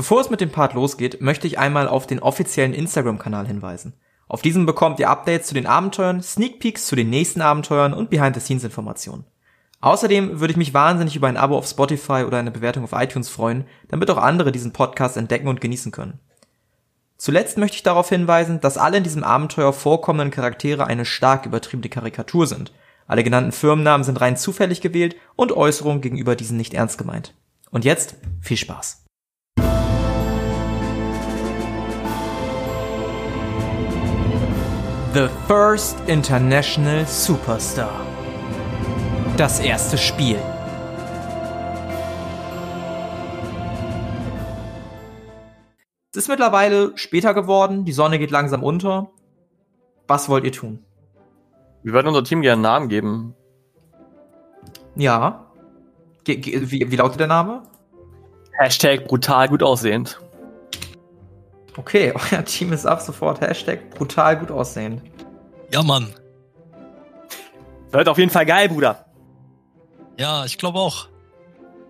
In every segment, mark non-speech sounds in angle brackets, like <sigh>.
Bevor es mit dem Part losgeht, möchte ich einmal auf den offiziellen Instagram-Kanal hinweisen. Auf diesem bekommt ihr Updates zu den Abenteuern, Sneak Peeks zu den nächsten Abenteuern und Behind-the-Scenes-Informationen. Außerdem würde ich mich wahnsinnig über ein Abo auf Spotify oder eine Bewertung auf iTunes freuen, damit auch andere diesen Podcast entdecken und genießen können. Zuletzt möchte ich darauf hinweisen, dass alle in diesem Abenteuer vorkommenden Charaktere eine stark übertriebene Karikatur sind. Alle genannten Firmennamen sind rein zufällig gewählt und Äußerungen gegenüber diesen nicht ernst gemeint. Und jetzt viel Spaß. The First International Superstar. Das erste Spiel. Es ist mittlerweile später geworden, die Sonne geht langsam unter. Was wollt ihr tun? Wir würden unser Team gerne einen Namen geben. Ja. Ge ge wie, wie lautet der Name? Hashtag brutal gut aussehend. Okay, <laughs> euer Team ist ab sofort Hashtag brutal gut aussehend. Ja, Mann. Wird auf jeden Fall geil, Bruder. Ja, ich glaube auch.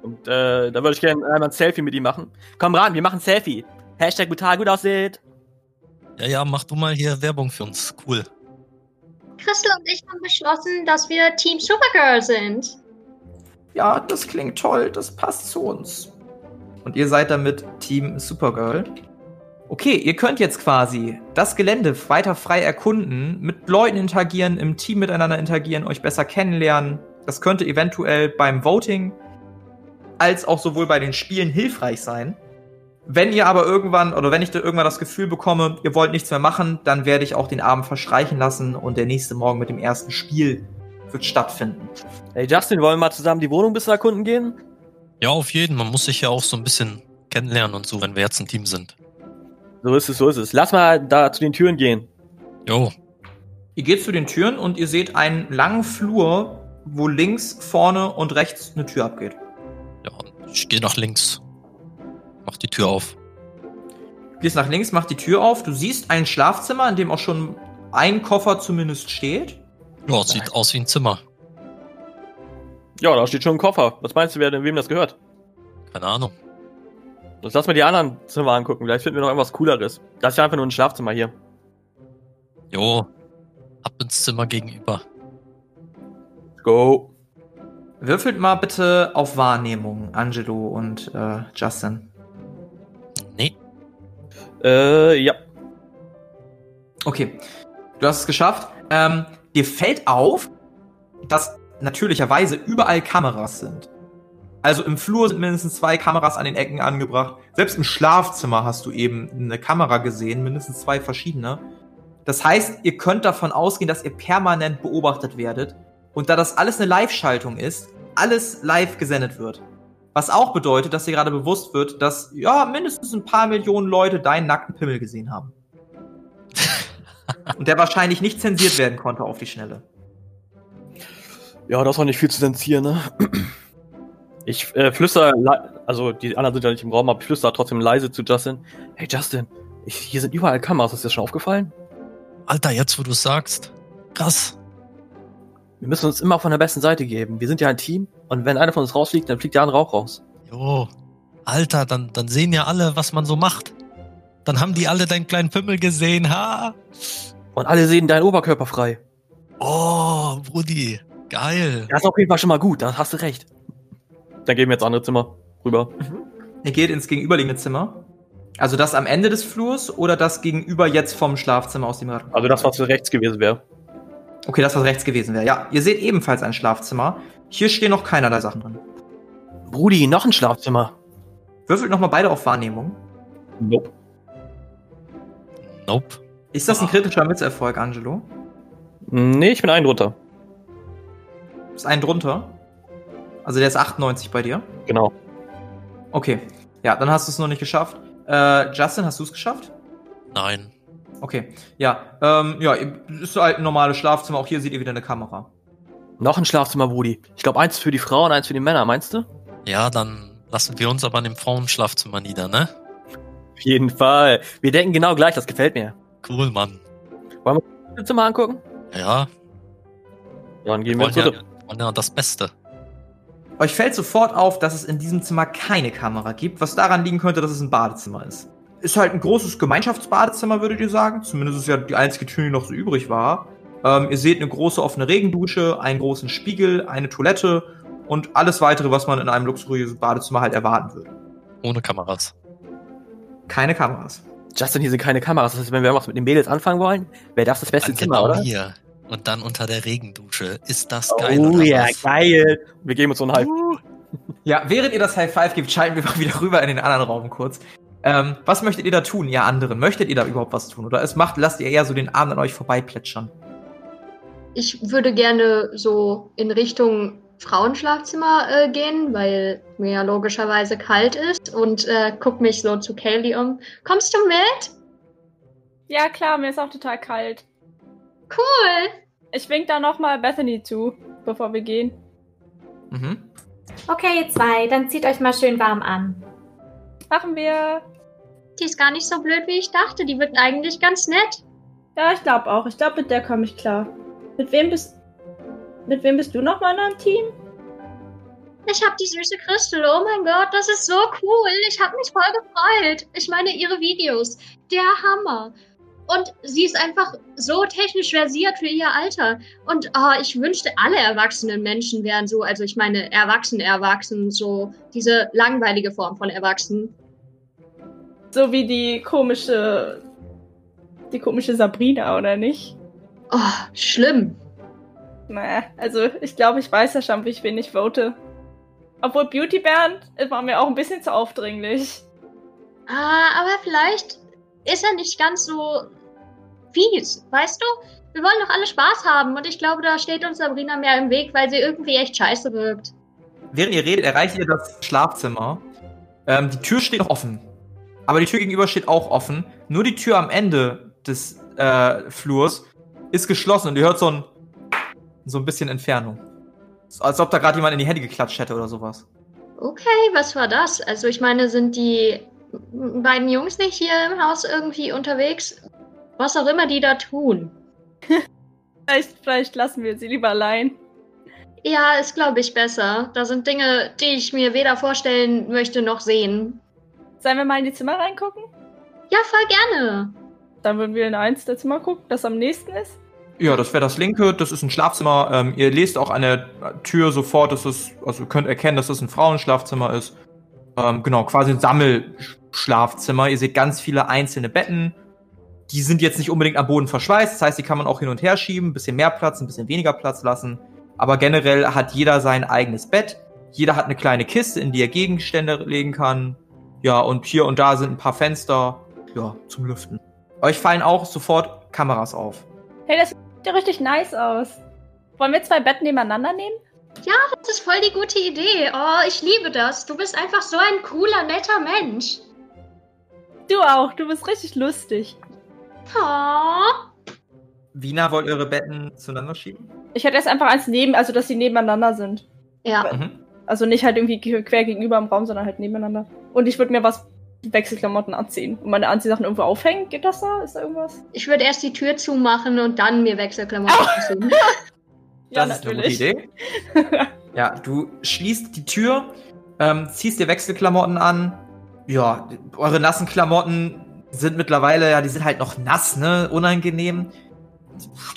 Und äh, da würde ich gerne einmal ein Selfie mit ihm machen. Komm ran, wir machen ein Selfie. Hashtag brutal gut aussieht. Ja, ja, mach du mal hier Werbung für uns. Cool. Crystal und ich haben beschlossen, dass wir Team Supergirl sind. Ja, das klingt toll, das passt zu uns. Und ihr seid damit Team Supergirl. Okay, ihr könnt jetzt quasi das Gelände weiter frei erkunden, mit Leuten interagieren, im Team miteinander interagieren, euch besser kennenlernen. Das könnte eventuell beim Voting als auch sowohl bei den Spielen hilfreich sein. Wenn ihr aber irgendwann oder wenn ich da irgendwann das Gefühl bekomme, ihr wollt nichts mehr machen, dann werde ich auch den Abend verstreichen lassen und der nächste Morgen mit dem ersten Spiel wird stattfinden. Hey Justin, wollen wir mal zusammen die Wohnung ein bisschen erkunden gehen? Ja, auf jeden. Man muss sich ja auch so ein bisschen kennenlernen und so, wenn wir jetzt ein Team sind. So ist es, so ist es. Lass mal da zu den Türen gehen. Jo. Ihr geht zu den Türen und ihr seht einen langen Flur, wo links, vorne und rechts eine Tür abgeht. Ja, ich gehe nach links. Mach die Tür auf. Du gehst nach links, mach die Tür auf. Du siehst ein Schlafzimmer, in dem auch schon ein Koffer zumindest steht. Ja, sieht aus wie ein Zimmer. Ja, da steht schon ein Koffer. Was meinst du, wer denn wem das gehört? Keine Ahnung. Jetzt lass mal die anderen Zimmer angucken. Vielleicht finden wir noch irgendwas Cooleres. Das ist ja einfach nur ein Schlafzimmer hier. Jo. Ab ins Zimmer gegenüber. Go. Würfelt mal bitte auf Wahrnehmung, Angelo und äh, Justin. Nee. Äh, ja. Okay. Du hast es geschafft. Ähm, dir fällt auf, dass natürlicherweise überall Kameras sind. Also im Flur sind mindestens zwei Kameras an den Ecken angebracht. Selbst im Schlafzimmer hast du eben eine Kamera gesehen, mindestens zwei verschiedene. Das heißt, ihr könnt davon ausgehen, dass ihr permanent beobachtet werdet. Und da das alles eine Live-Schaltung ist, alles live gesendet wird. Was auch bedeutet, dass dir gerade bewusst wird, dass ja mindestens ein paar Millionen Leute deinen nackten Pimmel gesehen haben. <laughs> Und der wahrscheinlich nicht zensiert werden konnte auf die Schnelle. Ja, das war nicht viel zu zensieren, ne? Ich äh, flüster, also die anderen sind ja nicht im Raum, aber ich flüster trotzdem leise zu Justin. Hey Justin, ich, hier sind überall Kameras, ist dir schon aufgefallen? Alter, jetzt wo du sagst. Krass. Wir müssen uns immer von der besten Seite geben. Wir sind ja ein Team und wenn einer von uns rausfliegt, dann fliegt der andere auch raus. Jo. Alter, dann, dann sehen ja alle, was man so macht. Dann haben die alle deinen kleinen Pimmel gesehen, ha? Und alle sehen deinen Oberkörper frei. Oh, Brudi. Geil. Das ist auf jeden Fall schon mal gut, da hast du recht. Dann gehen wir jetzt andere Zimmer rüber. Ihr geht ins gegenüberliegende Zimmer. Also das am Ende des Flurs oder das gegenüber jetzt vom Schlafzimmer aus dem Rad? Also das, was rechts gewesen wäre. Okay, das, was rechts gewesen wäre. Ja, ihr seht ebenfalls ein Schlafzimmer. Hier stehen noch keinerlei Sachen drin. Brudi, noch ein Schlafzimmer. Würfelt nochmal beide auf Wahrnehmung. Nope. Nope. Ist das ein kritischer Misserfolg, Angelo? Nee, ich bin ein drunter. Ist ein drunter? Also der ist 98 bei dir? Genau. Okay. Ja, dann hast du es noch nicht geschafft. Äh, Justin, hast du es geschafft? Nein. Okay. Ja, ähm, ja, ist halt ein normales Schlafzimmer. Auch hier seht ihr wieder eine Kamera. Noch ein Schlafzimmer, Brudi. Ich glaube, eins für die Frauen, eins für die Männer, meinst du? Ja, dann lassen wir uns aber in dem Frauenschlafzimmer nieder, ne? Auf jeden Fall. Wir denken genau gleich, das gefällt mir. Cool, Mann. Wollen wir das Zimmer angucken? Ja, Ja, dann gehen wir wir wollen ins ja, wollen ja das Beste. Euch fällt sofort auf, dass es in diesem Zimmer keine Kamera gibt, was daran liegen könnte, dass es ein Badezimmer ist. Ist halt ein großes Gemeinschaftsbadezimmer, würdet ihr sagen. Zumindest ist es ja die einzige Tür, die noch so übrig war. Ähm, ihr seht eine große offene Regendusche, einen großen Spiegel, eine Toilette und alles weitere, was man in einem luxuriösen Badezimmer halt erwarten würde. Ohne Kameras. Keine Kameras. Justin, hier sind keine Kameras. Das heißt, wenn wir was mit den Mädels anfangen wollen, wäre das das beste Dann Zimmer, genau oder? hier. Und dann unter der Regendusche. Ist das geil? Oh ja, was? geil. Wir geben uns so einen Hype. Uh. Ja, während ihr das High Five gibt, schalten wir mal wieder rüber in den anderen Raum kurz. Ähm, was möchtet ihr da tun, ihr anderen? Möchtet ihr da überhaupt was tun? Oder es macht, lasst ihr eher so den Abend an euch vorbeiplätschern? Ich würde gerne so in Richtung Frauenschlafzimmer äh, gehen, weil mir ja logischerweise kalt ist und äh, guck mich so zu Kaylee um. Kommst du mit? Ja, klar, mir ist auch total kalt. Cool. Ich wink da nochmal Bethany zu, bevor wir gehen. Mhm. Okay, ihr zwei, dann zieht euch mal schön warm an. Machen wir. Die ist gar nicht so blöd, wie ich dachte. Die wird eigentlich ganz nett. Ja, ich glaube auch. Ich glaube, mit der komme ich klar. Mit wem bist. Mit wem bist du nochmal in einem Team? Ich hab die süße Christel. Oh mein Gott, das ist so cool. Ich hab mich voll gefreut. Ich meine, ihre Videos. Der Hammer. Und sie ist einfach so technisch versiert für ihr Alter. Und ah, ich wünschte, alle erwachsenen Menschen wären so, also ich meine, erwachsen, erwachsen, so diese langweilige Form von erwachsen. So wie die komische. Die komische Sabrina, oder nicht? Oh, schlimm. Naja, also ich glaube, ich weiß ja schon, wie ich wen ich vote. Obwohl Beauty Bernd war mir auch ein bisschen zu aufdringlich. Ah, aber vielleicht ist er nicht ganz so fies, weißt du? Wir wollen doch alle Spaß haben und ich glaube, da steht uns Sabrina mehr im Weg, weil sie irgendwie echt scheiße wirkt. Während ihr redet, erreicht ihr das Schlafzimmer. Ähm, die Tür steht noch offen. Aber die Tür gegenüber steht auch offen. Nur die Tür am Ende des äh, Flurs ist geschlossen und ihr hört so ein, so ein bisschen Entfernung. Als ob da gerade jemand in die Hände geklatscht hätte oder sowas. Okay, was war das? Also ich meine, sind die beiden Jungs nicht hier im Haus irgendwie unterwegs? Was auch immer die da tun. <laughs> Vielleicht, vielleicht lassen wir sie lieber allein. Ja, ist, glaube ich, besser. Da sind Dinge, die ich mir weder vorstellen möchte noch sehen. Sollen wir mal in die Zimmer reingucken? Ja, voll gerne. Dann würden wir in eins der Zimmer gucken, das am nächsten ist. Ja, das wäre das linke, das ist ein Schlafzimmer. Ähm, ihr lest auch an der Tür sofort, dass es, also ihr könnt erkennen, dass das ein Frauenschlafzimmer ist. Ähm, genau, quasi ein Sammelschlafzimmer. Ihr seht ganz viele einzelne Betten. Die sind jetzt nicht unbedingt am Boden verschweißt, das heißt, die kann man auch hin und her schieben, ein bisschen mehr Platz, ein bisschen weniger Platz lassen. Aber generell hat jeder sein eigenes Bett. Jeder hat eine kleine Kiste, in die er Gegenstände legen kann. Ja, und hier und da sind ein paar Fenster, ja, zum Lüften. Euch fallen auch sofort Kameras auf. Hey, das sieht ja richtig nice aus. Wollen wir zwei Betten nebeneinander nehmen? Das ist voll die gute Idee. Oh, ich liebe das. Du bist einfach so ein cooler, netter Mensch. Du auch, du bist richtig lustig. Oh. Wiener wollt ihr eure Betten zueinander schieben? Ich hätte jetzt einfach eins neben, also dass sie nebeneinander sind. Ja. Mhm. Also nicht halt irgendwie ge- quer gegenüber im Raum, sondern halt nebeneinander. Und ich würde mir was Wechselklamotten anziehen und meine Anziehsachen irgendwo aufhängen. Geht das da? Ist da irgendwas? Ich würde erst die Tür zumachen und dann mir Wechselklamotten anziehen. <laughs> Ja, Das ist eine gute Idee. <laughs> ja, du schließt die Tür, ähm, ziehst dir Wechselklamotten an. Ja, eure nassen Klamotten sind mittlerweile, ja, die sind halt noch nass, ne? Unangenehm.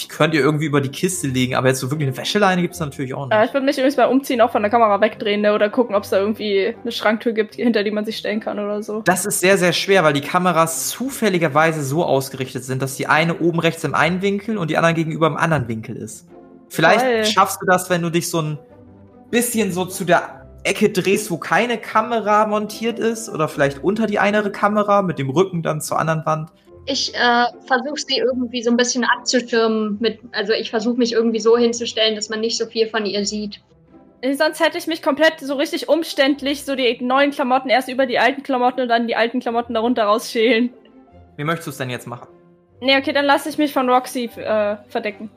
Die könnt ihr irgendwie über die Kiste legen, aber jetzt so wirklich eine Wäscheleine gibt's natürlich auch nicht. Äh, ich würde mich übrigens beim Umziehen auch von der Kamera wegdrehen ne? oder gucken, ob es da irgendwie eine Schranktür gibt, hinter die man sich stellen kann oder so. Das ist sehr, sehr schwer, weil die Kameras zufälligerweise so ausgerichtet sind, dass die eine oben rechts im einen Winkel und die andere gegenüber im anderen Winkel ist. Vielleicht Toll. schaffst du das, wenn du dich so ein bisschen so zu der Ecke drehst, wo keine Kamera montiert ist, oder vielleicht unter die eine Kamera mit dem Rücken dann zur anderen Wand. Ich äh, versuche sie irgendwie so ein bisschen abzuschirmen. Mit, also ich versuche mich irgendwie so hinzustellen, dass man nicht so viel von ihr sieht. Sonst hätte ich mich komplett so richtig umständlich so die neuen Klamotten erst über die alten Klamotten und dann die alten Klamotten darunter rausschälen. Wie möchtest du es denn jetzt machen? Nee, okay, dann lasse ich mich von Roxy äh, verdecken.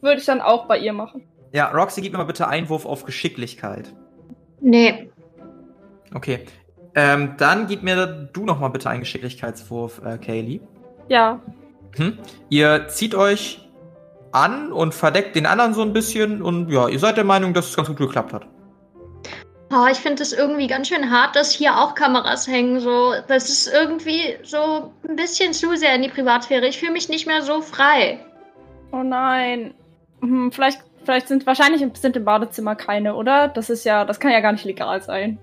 Würde ich dann auch bei ihr machen. Ja, Roxy, gib mir mal bitte Einwurf auf Geschicklichkeit. Nee. Okay. Ähm, dann gib mir du noch mal bitte einen Geschicklichkeitswurf, äh, Kaylee. Ja. Hm? Ihr zieht euch an und verdeckt den anderen so ein bisschen und ja, ihr seid der Meinung, dass es ganz gut geklappt hat. Oh, ich finde es irgendwie ganz schön hart, dass hier auch Kameras hängen. So, das ist irgendwie so ein bisschen zu sehr in die Privatsphäre. Ich fühle mich nicht mehr so frei. Oh nein. Hm, vielleicht, vielleicht sind wahrscheinlich sind im Badezimmer keine, oder? Das ist ja, das kann ja gar nicht legal sein.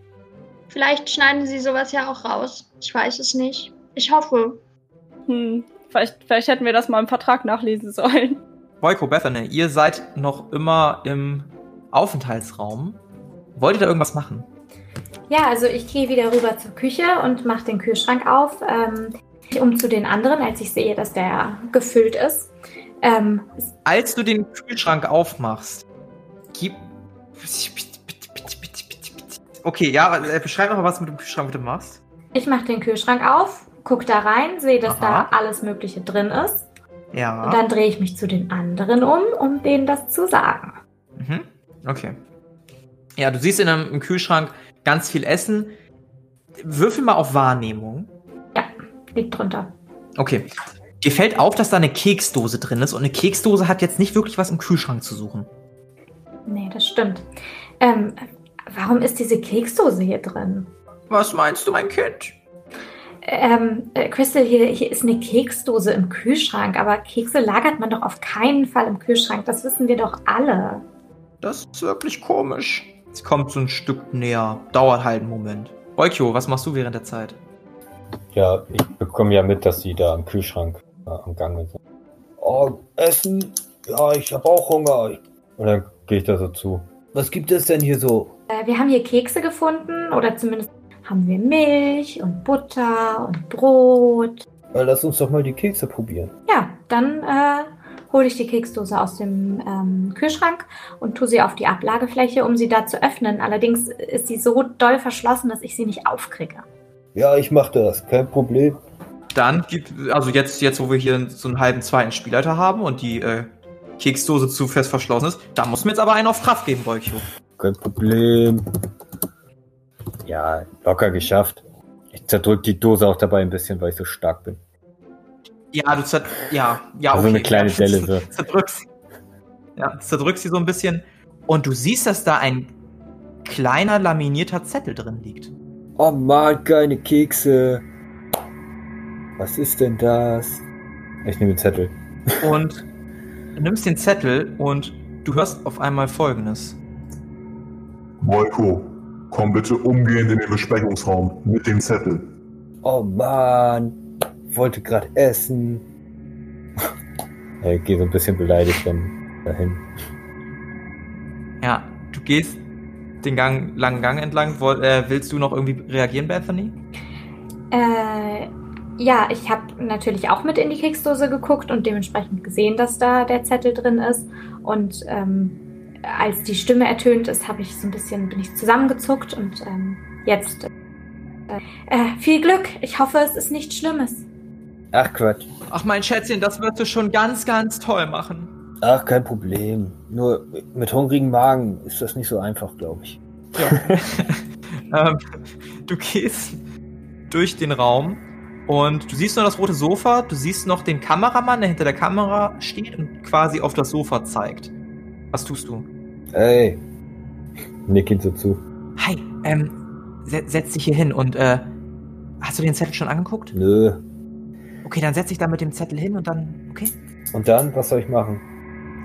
Vielleicht schneiden sie sowas ja auch raus. Ich weiß es nicht. Ich hoffe. Hm, vielleicht, vielleicht hätten wir das mal im Vertrag nachlesen sollen. Boyko, Bethany, ihr seid noch immer im Aufenthaltsraum. Wollt ihr da irgendwas machen? Ja, also ich gehe wieder rüber zur Küche und mache den Kühlschrank auf, ähm, um zu den anderen, als ich sehe, dass der gefüllt ist. Ähm, Als du den Kühlschrank aufmachst, gib. Okay, ja, äh, beschreib mal, was du mit dem Kühlschrank bitte machst. ich mache den Kühlschrank auf, guck da rein, sehe, dass Aha. da alles Mögliche drin ist. Ja. Und dann drehe ich mich zu den anderen um, um denen das zu sagen. Mhm. Okay. Ja, du siehst in einem Kühlschrank ganz viel Essen. Würfel mal auf Wahrnehmung. Liegt drunter. Okay. Dir fällt auf, dass da eine Keksdose drin ist und eine Keksdose hat jetzt nicht wirklich was im Kühlschrank zu suchen. Nee, das stimmt. Ähm, warum ist diese Keksdose hier drin? Was meinst du, mein Kind? Ähm, äh, Crystal, hier, hier ist eine Keksdose im Kühlschrank, aber Kekse lagert man doch auf keinen Fall im Kühlschrank. Das wissen wir doch alle. Das ist wirklich komisch. Sie kommt so ein Stück näher. Dauert halt einen Moment. Eukio, was machst du während der Zeit? Ja, ich bekomme ja mit, dass die da am Kühlschrank äh, am Gange sind. Oh, Essen? Ja, ich habe auch Hunger. Und dann gehe ich da so zu. Was gibt es denn hier so? Äh, wir haben hier Kekse gefunden oder zumindest haben wir Milch und Butter und Brot. Äh, lass uns doch mal die Kekse probieren. Ja, dann äh, hole ich die Keksdose aus dem ähm, Kühlschrank und tue sie auf die Ablagefläche, um sie da zu öffnen. Allerdings ist sie so doll verschlossen, dass ich sie nicht aufkriege. Ja, ich mach das. Kein Problem. Dann gibt, also jetzt, jetzt, wo wir hier so einen halben zweiten Spielleiter haben und die äh, Keksdose zu fest verschlossen ist, da muss mir jetzt aber einen auf Kraft geben, Eukio. Kein Problem. Ja, locker geschafft. Ich zerdrück die Dose auch dabei ein bisschen, weil ich so stark bin. Ja, du zer ja, ja, Also okay. eine kleine ja, Delle so. <laughs> Zerdrückst. Ja, zerdrückst sie so ein bisschen und du siehst, dass da ein kleiner laminierter Zettel drin liegt. Oh Mann, keine Kekse. Was ist denn das? Ich nehme den Zettel. Und du nimmst den Zettel und du hörst auf einmal folgendes. Moiko, komm bitte umgehend in den Besprechungsraum mit dem Zettel. Oh Mann, wollte gerade essen. Ich gehe so ein bisschen beleidigt dann dahin. Ja, du gehst den Gang, langen Gang entlang. Woll, äh, willst du noch irgendwie reagieren, Bethany? Äh, ja, ich habe natürlich auch mit in die Keksdose geguckt und dementsprechend gesehen, dass da der Zettel drin ist. Und ähm, als die Stimme ertönt ist, habe ich so ein bisschen bin ich zusammengezuckt und ähm, jetzt äh, äh, viel Glück. Ich hoffe, es ist nichts Schlimmes. Ach Quatsch. Ach, mein Schätzchen, das wirst du schon ganz, ganz toll machen. Ach, kein Problem. Nur mit hungrigem Magen ist das nicht so einfach, glaube ich. <laughs> ähm, du gehst durch den Raum und du siehst nur das rote Sofa, du siehst noch den Kameramann, der hinter der Kamera steht und quasi auf das Sofa zeigt. Was tust du? Ey. Nick ihn so zu. Hi, ähm, se setz dich hier hin und, äh, hast du den Zettel schon angeguckt? Nö. Okay, dann setz dich da mit dem Zettel hin und dann, okay? Und dann, was soll ich machen?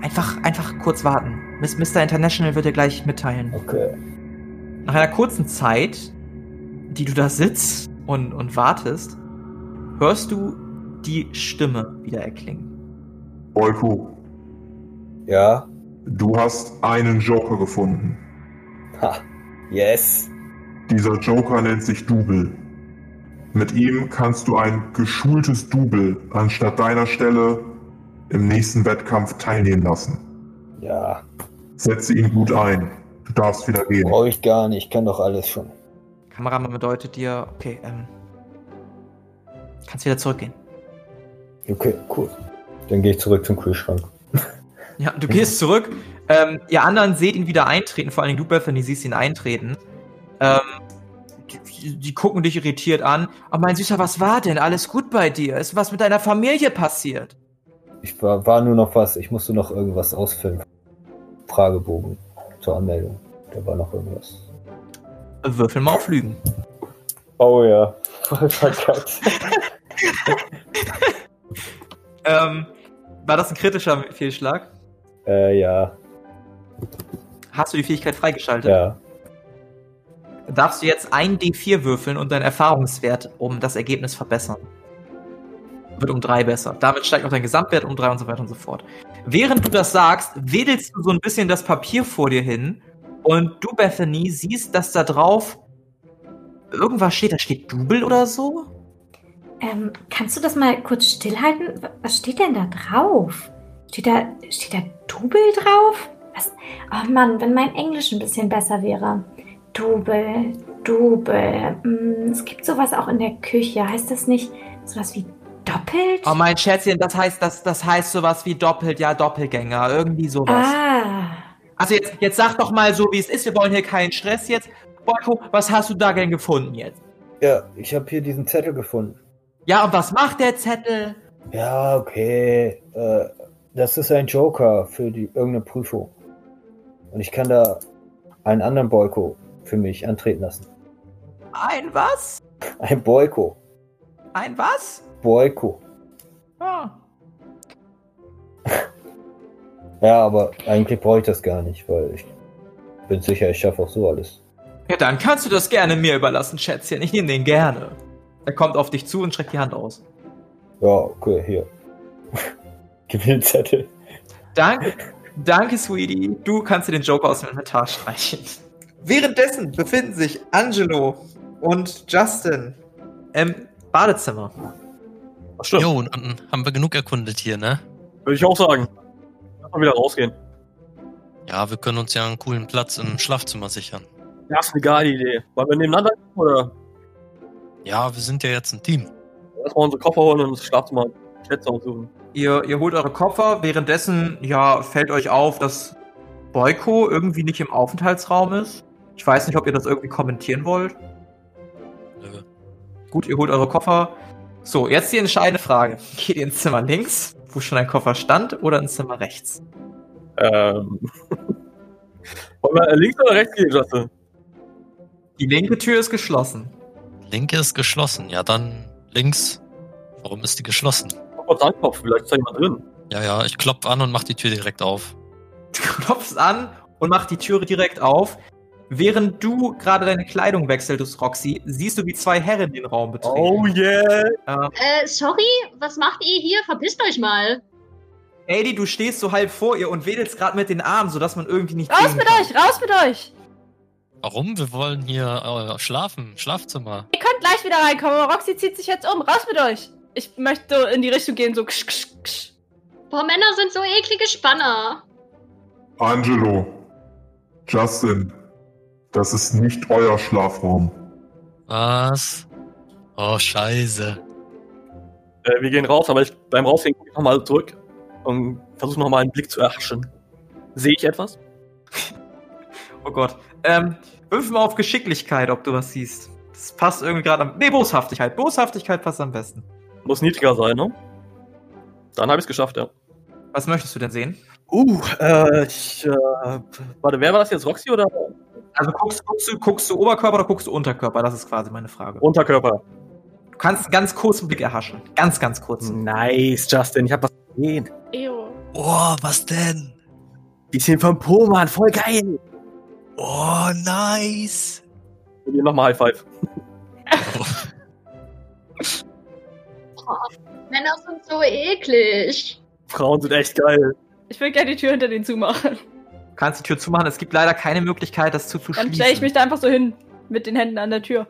Einfach, einfach kurz warten. Miss- Mr. International wird dir gleich mitteilen. Okay. Nach einer kurzen Zeit, die du da sitzt und, und wartest, hörst du die Stimme wieder erklingen. Moiko, Ja. du hast einen Joker gefunden. Ha. Yes. Dieser Joker nennt sich Double. Mit ihm kannst du ein geschultes Double anstatt deiner Stelle im nächsten Wettkampf teilnehmen lassen. Ja. Setze ihn gut ein. Du darfst wieder gehen. Brauche ich gar nicht. Ich kann doch alles schon. Kameramann bedeutet dir, okay, ähm, kannst wieder zurückgehen. Okay, cool. Dann gehe ich zurück zum Kühlschrank. <laughs> Ja, du gehst zurück. Ähm, ihr anderen seht ihn wieder eintreten, vor allen Dingen du, Bethany, siehst ihn eintreten. Ähm, die, die gucken dich irritiert an. Oh, mein Süßer, was war denn? Alles gut bei dir? Ist was mit deiner Familie passiert? Ich war, war nur noch was. Ich musste noch irgendwas ausfüllen. Fragebogen zur Anmeldung. Da war noch irgendwas. Würfel mal auf Lügen. Oh ja. <laughs> Voll verkackt. <laughs> <laughs> Ähm, war das ein kritischer Fehlschlag? äh, ja. Hast du die Fähigkeit freigeschaltet? Ja. Darfst du jetzt ein D4 würfeln und deinen Erfahrungswert um das Ergebnis verbessern? Wird um drei besser. Damit steigt auch dein Gesamtwert um drei und so weiter und so fort. Während du das sagst, wedelst du so ein bisschen das Papier vor dir hin und du, Bethany, siehst, dass da drauf irgendwas steht. Da steht Double oder so? Ähm, kannst du das mal kurz stillhalten? Was steht denn da drauf? Steht da, steht da Double drauf? Was? Oh Mann, wenn mein Englisch ein bisschen besser wäre. Double, Double. Hm, es gibt sowas auch in der Küche. Heißt das nicht sowas wie doppelt? Oh mein Schätzchen, das heißt, das, das heißt sowas wie doppelt, ja, Doppelgänger, irgendwie sowas. ah. Also jetzt, jetzt sag doch mal so, wie es ist. Wir wollen hier keinen Stress jetzt. Boyko, was hast du da denn gefunden jetzt? Ja, ich habe hier diesen Zettel gefunden. Ja, und was macht der Zettel? Ja, okay. Äh, das ist ein Joker für die irgendeine Prüfung. Und ich kann da einen anderen Boyko für mich antreten lassen. Ein was? Ein Boyko. Ein was? Boyko. Ah. <laughs> Ja, aber eigentlich brauche ich das gar nicht, weil ich bin sicher, ich schaffe auch so alles. Ja, dann kannst du das gerne mir überlassen, Schätzchen. Ich nehme den gerne. Er kommt auf dich zu und streckt die Hand aus. Ja, okay, hier. <laughs> Gib mir den Zettel. Danke, danke, Sweetie. Du kannst dir den Joker aus dem Inventar streichen. Währenddessen befinden sich Angelo und Justin im Badezimmer. Das stimmt. Jo, und dann haben wir genug erkundet hier, ne? Würde ich auch sagen. Lass mal wieder rausgehen. Ja, wir können uns ja einen coolen Platz im Schlafzimmer sichern. Das ist eine geile Idee. Wollen wir nebeneinander gehen, oder Ja, wir sind ja jetzt ein Team. erstmal unsere Koffer holen und das Schlafzimmer Schätze aussuchen? Ihr, ihr holt eure Koffer. Währenddessen, ja, fällt euch auf, dass Boyko irgendwie nicht im Aufenthaltsraum ist. Ich weiß nicht, ob ihr das irgendwie kommentieren wollt. Nö. Gut, ihr holt eure Koffer. So, jetzt die entscheidende Frage. Geht ihr ins Zimmer links, wo schon ein Koffer stand, oder ins Zimmer rechts? Ähm. <laughs> Wollen wir links oder rechts gehen, Justin? Die linke Tür ist geschlossen. Linke ist geschlossen. Ja, dann links. Warum ist die geschlossen? Kurz anklopfen, vielleicht ist da jemand drin. Ja, ja, ich klopfe an und mach die Tür direkt auf. Du klopfst an und machst die Türe direkt auf. Während du gerade deine Kleidung wechselst, Roxy, siehst du, wie zwei Herren den Raum betreten. Oh yeah! Ähm, Äh, sorry, was macht ihr hier? Verpisst euch mal. Adi, du stehst so halb vor ihr und wedelst gerade mit den Armen, sodass man irgendwie nicht Raus sehen mit kann. euch, raus mit euch! Warum? Wir wollen hier äh, schlafen. Schlafzimmer. Ihr könnt gleich wieder reinkommen, aber Roxy zieht sich jetzt um. Raus mit euch! Ich möchte in die Richtung gehen, so ksch, ksch, ksch. Boah, Männer sind so eklige Spanner. Angelo, Justin, das ist nicht euer Schlafraum. Was? Oh, scheiße. Äh, wir gehen raus, aber ich, beim Rausgehen gucke ich nochmal zurück und versuche nochmal einen Blick zu erhaschen. Sehe ich etwas? Oh Gott. Ähm, wirf mal auf Geschicklichkeit, ob du was siehst. Das passt irgendwie gerade am. Nee, Boshaftigkeit. Boshaftigkeit passt am besten. Muss niedriger sein, ne? Dann habe ich es geschafft, ja. Was möchtest du denn sehen? Uh, äh, ich, äh, warte, wer war das jetzt? Roxy oder Also guckst, guckst, du, guckst du Oberkörper oder guckst du Unterkörper? Das ist quasi meine Frage. Unterkörper? Du kannst einen ganz kurzen Blick erhaschen. Ganz, ganz kurz. Nice, Justin, ich habe was gesehen. Ew. Oh, was denn? Bisschen vom Po, Mann, voll geil. Oh, nice. Und hier nochmal High Five. <laughs> Männer sind so eklig. Frauen sind echt geil. Ich will gerne die Tür hinter denen zumachen. Du kannst die Tür zumachen. Es gibt leider keine Möglichkeit, das Dann zuzuschließen. stelle ich mich da einfach so hin. Mit den Händen an der Tür.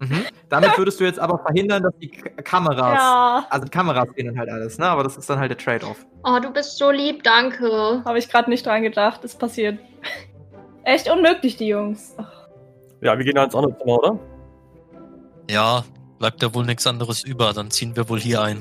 Mhm. Damit würdest du jetzt aber verhindern, dass die K Kameras. Ja. Also die Kameras sehen dann halt alles, ne? Aber das ist dann halt der Trade-off. Oh, du bist so lieb, danke. Habe ich gerade nicht dran gedacht. Ist passiert. Echt unmöglich, die Jungs. Ach, Ja, wir gehen da ins andere Zimmer, oder? Ja, bleibt ja wohl nichts anderes über. Dann ziehen wir wohl hier ein.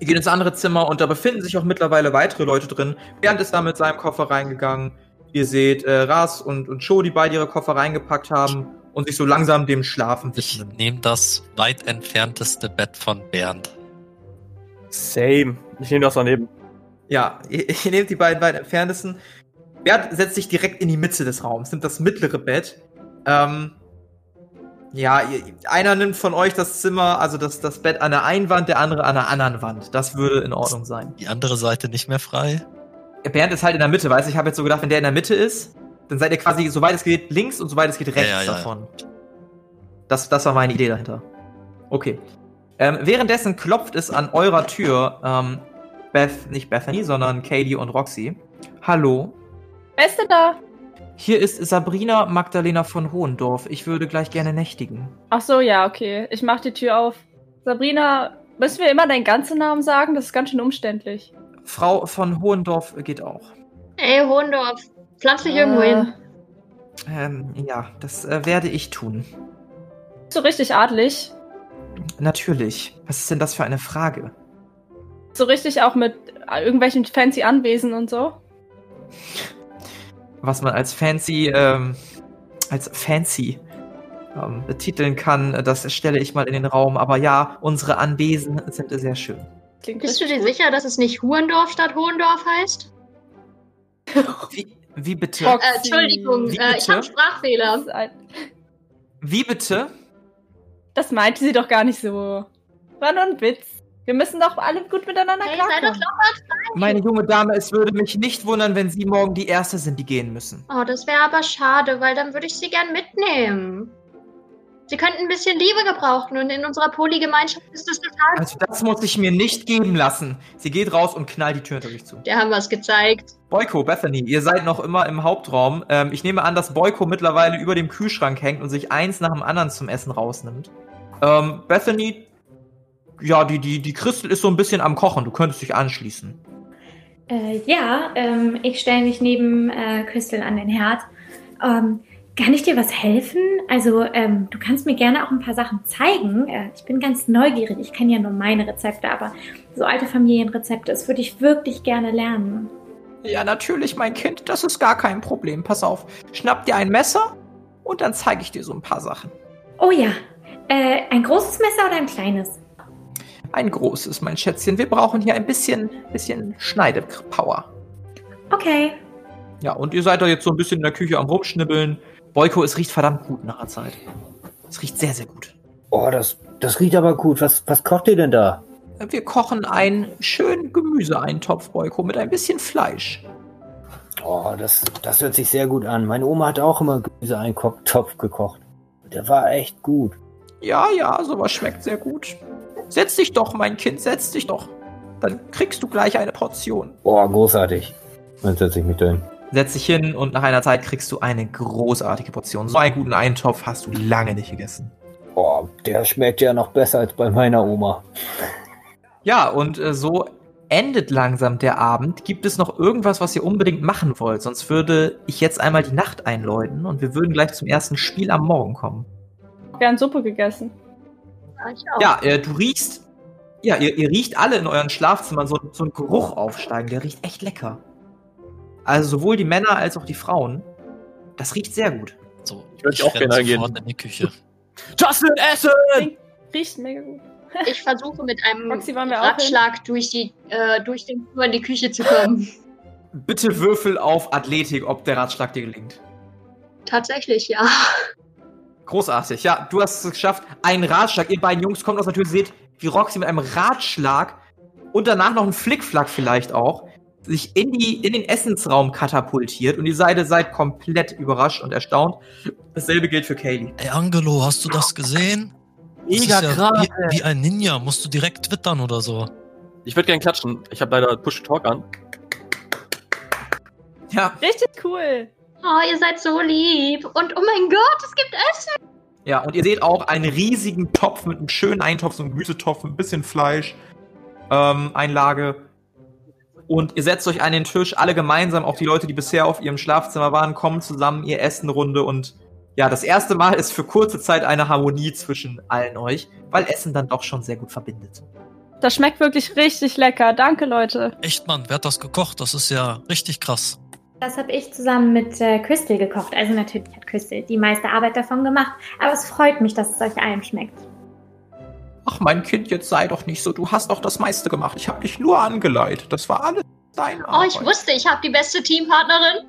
Ihr geht ins andere Zimmer und da befinden sich auch mittlerweile weitere Leute drin. Bernd ist da mit seinem Koffer reingegangen. Ihr seht äh, Ras und, und Sho, die beide ihre Koffer reingepackt haben und sich so langsam dem Schlafen Ich widmen. nehme das weit entfernteste Bett von Bernd. Same. Ich nehme das daneben. Ja, ihr, <laughs> ihr nehmt die beiden weit entferntesten. Bernd setzt sich direkt in die Mitte des Raums, nimmt das mittlere Bett Ähm, ja, einer nimmt von euch das Zimmer, also das, das Bett an der einen Wand, der andere an der anderen Wand. Das würde in Ordnung sein. Die andere Seite nicht mehr frei. Bernd ist halt in der Mitte, weißt du? Ich habe jetzt so gedacht, wenn der in der Mitte ist, dann seid ihr quasi, soweit es geht, links und soweit es geht, rechts Ja, ja, ja, davon. Das, das war meine Idee dahinter. Okay. Ähm, währenddessen klopft es an eurer Tür, ähm, Beth, nicht Bethany, sondern Katie und Roxy. Hallo, Wer ist denn da? hier ist Sabrina Magdalena von Hohendorf. Ich würde gleich gerne nächtigen. Ach so, ja, okay. Ich mach die Tür auf. Sabrina, müssen wir immer deinen ganzen Namen sagen? Das ist ganz schön umständlich. Frau von Hohendorf geht auch. Ey, Hohendorf, pflanz dich Äh, irgendwo hin. Ähm, ja, das äh, werde ich tun. So richtig adlig. Natürlich. Was ist denn das für eine Frage? So richtig auch mit äh, irgendwelchen fancy Anwesen und so. Was man als fancy, ähm, als fancy ähm, betiteln kann, äh, das stelle ich mal in den Raum. Aber ja, unsere Anwesen sind sehr schön. Klingt Bist du dir sicher, dass es nicht Huhendorf statt Hohendorf heißt? Wie, wie bitte? Äh, Entschuldigung, Wie äh, ich bitte? habe einen Sprachfehler. Wie bitte? das meinte sie doch gar nicht so. War nur ein Witz. Wir müssen doch alle gut miteinander Hey, klarkommen. Meine junge Dame, es würde mich nicht wundern, wenn Sie morgen die Erste sind, die gehen müssen. Oh, das wäre aber schade, weil dann würde ich sie gern mitnehmen. Sie könnten ein bisschen Liebe gebrauchen und in unserer Polygemeinschaft ist das total. Also das muss ich mir nicht geben lassen. Sie geht raus und knallt die Tür hinter sich zu. Der haben was gezeigt. Boyko, Bethany, ihr seid noch immer im Hauptraum. Ähm, ich nehme an, dass Boyko mittlerweile über dem Kühlschrank hängt und sich eins nach dem anderen zum Essen rausnimmt. Ähm, Bethany, ja, die, die, die Christel ist so ein bisschen am Kochen. Du könntest dich anschließen. Äh, ja, ähm, ich stelle mich neben äh, Crystal an den Herd. Ähm, kann ich dir was helfen? Also, ähm, du kannst mir gerne auch ein paar Sachen zeigen. Äh, ich bin ganz neugierig. Ich kenne ja nur meine Rezepte, aber so alte Familienrezepte, das würde ich wirklich gerne lernen. Ja, natürlich, mein Kind. Das ist gar kein Problem. Pass auf. Schnapp dir ein Messer und dann zeige ich dir so ein paar Sachen. Oh ja, äh, ein großes Messer oder ein kleines? Ein großes, mein Schätzchen. Wir brauchen hier ein bisschen, bisschen Schneidepower. Okay. Ja, und ihr seid da jetzt so ein bisschen in der Küche am Rumschnibbeln. Boyko, es riecht verdammt gut nach der Zeit. Es riecht sehr, sehr gut. Oh, das, das riecht aber gut. Was, was kocht ihr denn da? Wir kochen einen schönen Gemüseeintopf, Boyko, mit ein bisschen Fleisch. Oh, das, das hört sich sehr gut an. Meine Oma hat auch immer Gemüseeintopf gekocht. Der war echt gut. Ja, ja, sowas schmeckt sehr gut. Setz dich doch, mein Kind, setz dich doch. Dann kriegst du gleich eine Portion. Oh, großartig. Dann setze ich mich dahin. Setz dich hin und nach einer Zeit kriegst du eine großartige Portion. So einen guten Eintopf hast du lange nicht gegessen. Oh, der schmeckt ja noch besser als bei meiner Oma. Ja, und äh, so endet langsam der Abend. Gibt es noch irgendwas, was ihr unbedingt machen wollt? Sonst würde ich jetzt einmal die Nacht einläuten und wir würden gleich zum ersten Spiel am Morgen kommen. Wir haben Suppe gegessen. Ja, ich auch. Ja, äh, du riechst. Ja, ihr, ihr riecht alle in euren Schlafzimmern so, so einen Geruch aufsteigen. Der riecht echt lecker. Also sowohl die Männer als auch die Frauen. Das riecht sehr gut. So, Ich würd auch gerne gehen. in die Küche. <laughs> Justin, Essen! Riecht mega gut. <laughs> Ich versuche mit einem? Ratschlag durch, die, äh, durch den Flur in die Küche zu kommen. Bitte würfel auf Athletik, ob der Ratschlag dir gelingt. Tatsächlich, ja. Großartig. Ja, du hast es geschafft. Ein Ratschlag. Ihr beiden Jungs kommt aus der Tür, seht, wie Roxy mit einem Ratschlag und danach noch ein Flickflack vielleicht auch sich in, die, in den Essensraum katapultiert und ihr seid, seid komplett überrascht und erstaunt. Dasselbe gilt für Kaylee. Ey, Angelo, hast du das gesehen? Das ist Mega ja krass. wie, wie ein Ninja. Musst du direkt twittern oder so. Ich würde gerne klatschen. Ich habe leider Push Talk an. Ja, Richtig cool. Oh, ihr seid so lieb. Und oh mein Gott, es gibt Essen. Ja, und ihr seht auch einen riesigen Topf mit einem schönen Eintopf, so einem Gemüsetopf, mit ein bisschen Fleisch, ähm, Einlage. Und ihr setzt euch an den Tisch, alle gemeinsam, auch die Leute, die bisher auf ihrem Schlafzimmer waren, kommen zusammen, ihr essen Runde und ja, das erste Mal ist für kurze Zeit eine Harmonie zwischen allen euch, weil Essen dann doch schon sehr gut verbindet. Das schmeckt wirklich richtig lecker. Danke, Leute. Echt, Mann, wer hat das gekocht? Das ist ja richtig krass. Das habe ich zusammen mit äh, Crystal gekocht. Also natürlich hat Crystal die meiste Arbeit davon gemacht, aber es freut mich, dass es euch allen schmeckt. Ach, mein Kind, jetzt sei doch nicht so, du hast doch das meiste gemacht. Ich habe dich nur angeleitet. Das war alles deine Oh, ich wusste, ich habe die beste Teampartnerin.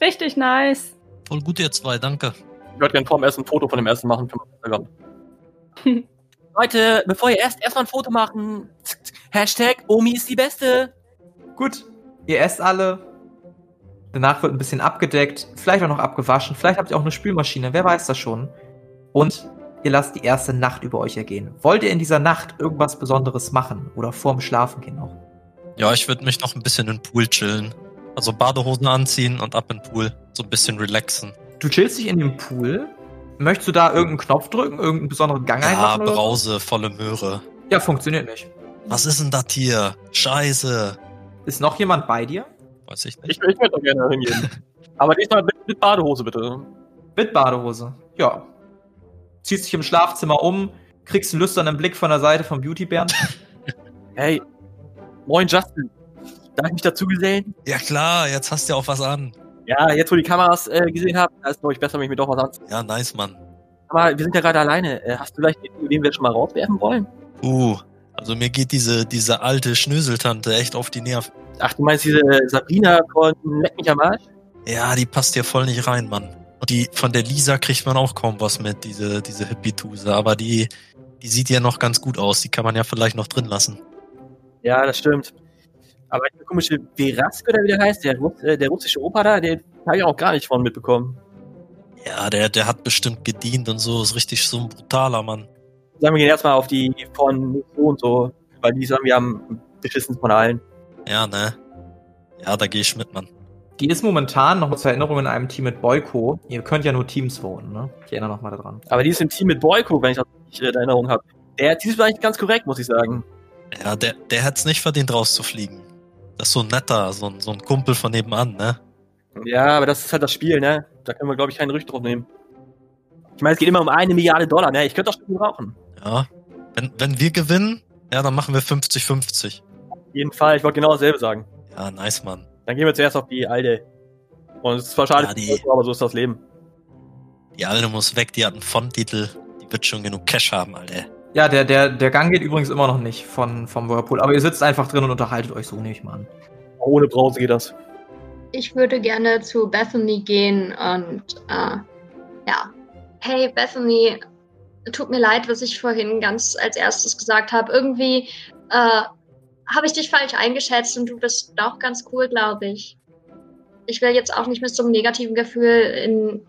Richtig nice. Voll gut, ihr zwei, danke. Ich würde gerne vorm Essen ein Foto von dem Essen machen für mein Instagram. <laughs> Leute, bevor ihr esst, erstmal ein Foto machen. Hashtag Omi ist die Beste. Gut, ihr esst alle. Danach wird ein bisschen abgedeckt, vielleicht auch noch abgewaschen, vielleicht habt ihr auch eine Spülmaschine, wer weiß das schon. Und ihr lasst die erste Nacht über euch ergehen. Wollt ihr in dieser Nacht irgendwas Besonderes machen oder vorm Schlafengehen noch? Ja, ich würde mich noch ein bisschen in den Pool chillen. Also Badehosen anziehen und ab in den Pool. So ein bisschen relaxen. Du chillst dich in dem Pool. Möchtest du da irgendeinen Knopf drücken, irgendeinen besonderen Gang Ja, einmachen? so? Brause, volle Möhre. Ja, funktioniert nicht. Was ist denn das hier? Scheiße. Ist noch jemand bei dir? Weiß ich Ich, nicht. ich würde doch gerne hingehen. <laughs> Aber diesmal mit, mit Badehose, bitte. Mit Badehose. Ja. Ziehst dich im Schlafzimmer um, kriegst einen lüsternen Blick von der Seite vom Beautybären. <laughs> Hey, moin Justin. Darf ich mich dazu gesellen? Ja klar, jetzt hast du ja auch was an. Ja, jetzt wo die Kameras äh, gesehen habe, da ist glaube ich besser, wenn ich mir doch was anziehe. Ja, nice, Mann. Aber wir sind ja gerade alleine. Äh, hast du vielleicht eine Idee, wen wir schon mal rauswerfen wollen? Uh, also mir geht diese, diese alte Schnöseltante echt auf die Nerven. Ach, du meinst diese Sabrina von Leck mich am Arsch? Ja, die passt hier voll nicht rein, Mann. Und die von der Lisa kriegt man auch kaum was mit, diese, diese Hippie-Tuse. Aber die, die sieht ja noch ganz gut aus. Die kann man ja vielleicht noch drin lassen. Ja, das stimmt. Aber der komische Verask oder wie der heißt, der, äh, der russische Opa da, den habe ich auch gar nicht von mitbekommen. Ja, der, der hat bestimmt gedient und so. Ist richtig so ein brutaler Mann. Sagen wir gehen erstmal auf die von so und so, weil die sagen, wir haben beschissen von allen. Ja, ne? Ja, da gehe ich mit, Mann. Die ist momentan noch zur Erinnerung in einem Team mit Boyko. Ihr könnt ja nur Teams wohnen, ne? Ich erinnere noch mal daran. Aber die ist im Team mit Boyko, wenn ich das richtig äh, in Erinnerung habe. Der, die ist eigentlich ganz korrekt, muss ich sagen. Ja, der, der hat's nicht verdient, rauszufliegen. Das ist so ein netter, so ein, so ein Kumpel von nebenan, ne? Ja, aber das ist halt das Spiel, ne? Da können wir, glaube ich, keinen Rücht drauf nehmen. Ich meine, es geht immer um eine Milliarde Dollar, ne? Ich könnte das Spiel brauchen. Ja. Wenn, wenn wir gewinnen, ja, dann machen wir 50-50. Auf jeden Fall, ich wollte genau dasselbe sagen. Ja, nice, Mann. Dann gehen wir zuerst auf die alte. Und es ist zwar schade, Ja, die- aber so ist das Leben. Die Alte muss weg, die hat einen Fondtitel. Die wird schon genug Cash haben, Alter. Ja, der, der, der Gang geht übrigens immer noch nicht von, vom Whirlpool. Aber ihr sitzt einfach drin und unterhaltet euch so, nehme ich mal an. Ohne Brause geht das. Ich würde gerne zu Bethany gehen und äh, ja. Hey Bethany, tut mir leid, was ich vorhin ganz als erstes gesagt habe. Irgendwie äh, habe ich dich falsch eingeschätzt und du bist auch ganz cool, glaube ich. Ich will jetzt auch nicht mit so einem negativen Gefühl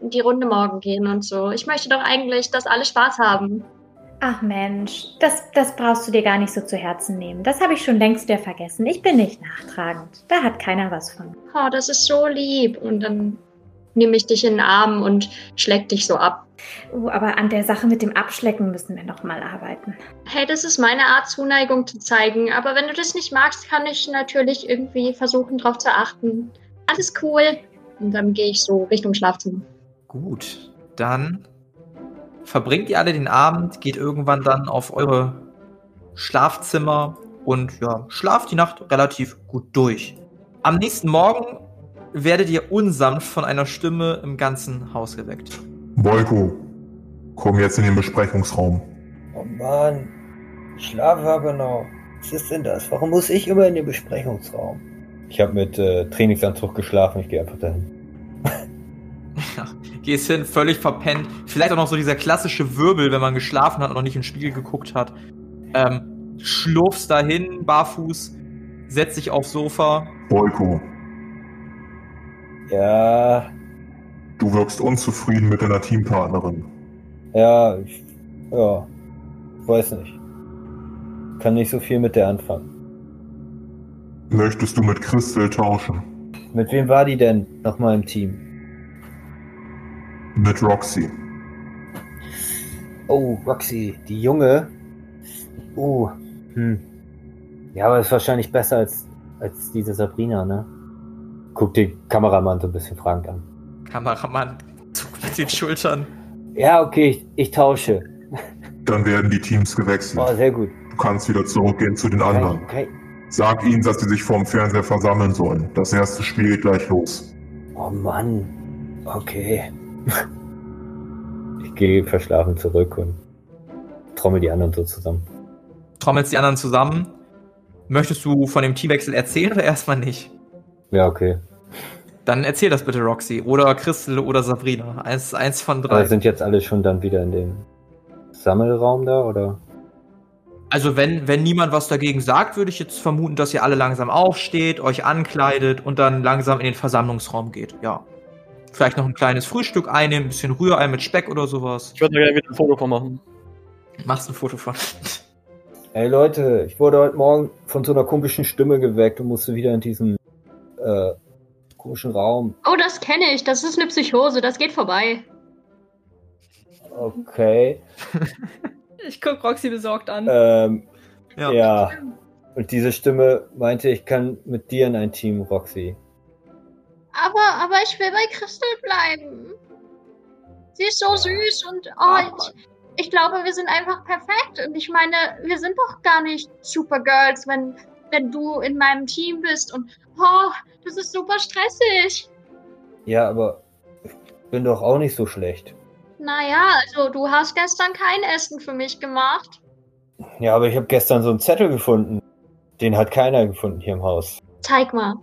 in die Runde morgen gehen und so. Ich möchte doch eigentlich, dass alle Spaß haben. Ach Mensch, das, das brauchst du dir gar nicht so zu Herzen nehmen. Das habe ich schon längst wieder vergessen. Ich bin nicht nachtragend. Da hat keiner was von. Oh, das ist so lieb. Und dann nehme ich dich in den Arm und schleck dich so ab. Uh, aber an der Sache mit dem Abschlecken müssen wir noch mal arbeiten. Hey, das ist meine Art, Zuneigung zu zeigen. Aber wenn du das nicht magst, kann ich natürlich irgendwie versuchen, drauf zu achten. Alles cool. Und dann gehe ich so Richtung Schlafzimmer. Gut, dann verbringt ihr alle den Abend, geht irgendwann dann auf eure Schlafzimmer und ja, schlaft die Nacht relativ gut durch. Am nächsten Morgen werdet ihr unsanft von einer Stimme im ganzen Haus geweckt. Boyko, komm jetzt in den Besprechungsraum. Oh Mann, ich schlafe aber noch. Was ist denn das? Warum muss ich immer in den Besprechungsraum? Ich habe mit äh, Trainingsanzug geschlafen, ich gehe einfach dahin. Ja, gehst hin, völlig verpennt. Vielleicht auch noch so dieser klassische Wirbel, wenn man geschlafen hat und noch nicht in den Spiegel geguckt hat. Ähm, schlurfst dahin, barfuß, setzt dich aufs Sofa. Boyko, Ja, du wirkst unzufrieden mit deiner Teampartnerin. ja, ich, ja, weiß nicht. Kann nicht so viel mit der anfangen. Möchtest du mit Crystal tauschen? Mit wem war die denn nochmal im Team? Mit Roxy. Oh, Roxy, die Junge. Uh, hm. Ja, aber ist wahrscheinlich besser als, als diese Sabrina, ne? Guck den Kameramann so ein bisschen fragend an. Kameramann zuckt mit den Schultern. Ja, okay, ich, ich tausche. Dann werden die Teams Oh, gewechselt. sehr gut. Du kannst wieder zurückgehen zu den anderen. Okay. Sag ihnen, dass sie sich vorm Fernseher versammeln sollen. Das erste Spiel geht gleich los. Oh Mann. Okay. Ich gehe verschlafen zurück und trommel die anderen so zusammen. Trommelst die anderen zusammen. Möchtest du von dem Teamwechsel erzählen oder erstmal nicht? Ja, okay. Dann erzähl das bitte, Roxy. Oder Crystal oder Sabrina. Eins, eins von drei. Aber sind jetzt alle schon dann wieder in dem Sammelraum da, oder? Also wenn, wenn niemand was dagegen sagt, würde ich jetzt vermuten, dass ihr alle langsam aufsteht, euch ankleidet und dann langsam in den Versammlungsraum geht. Ja. Vielleicht noch ein kleines Frühstück einnehmen, ein bisschen Rührei mit Speck oder sowas. Ich würde da gerne wieder ein Foto von machen. Machst ein Foto von. <laughs> Ey Leute, ich wurde heute Morgen von so einer komischen Stimme geweckt und musste wieder in diesen äh, komischen Raum. Oh, das kenne ich. Das ist eine Psychose. Das geht vorbei. Okay. <laughs> Ich guck Roxy besorgt an. Ähm, Ja. ja. Und diese Stimme meinte, ich kann mit dir in ein Team, Roxy. Aber, aber ich will bei Crystal bleiben. Sie ist so süß und oh, ich, ich glaube, wir sind einfach perfekt. Und ich meine, wir sind doch gar nicht Supergirls, wenn, wenn du in meinem Team bist. Und oh, das ist super stressig. Ja, aber ich bin doch auch nicht so schlecht. Naja, also du hast gestern kein Essen für mich gemacht. Ja, aber ich habe gestern so einen Zettel gefunden. Den hat keiner gefunden hier im Haus. Zeig mal.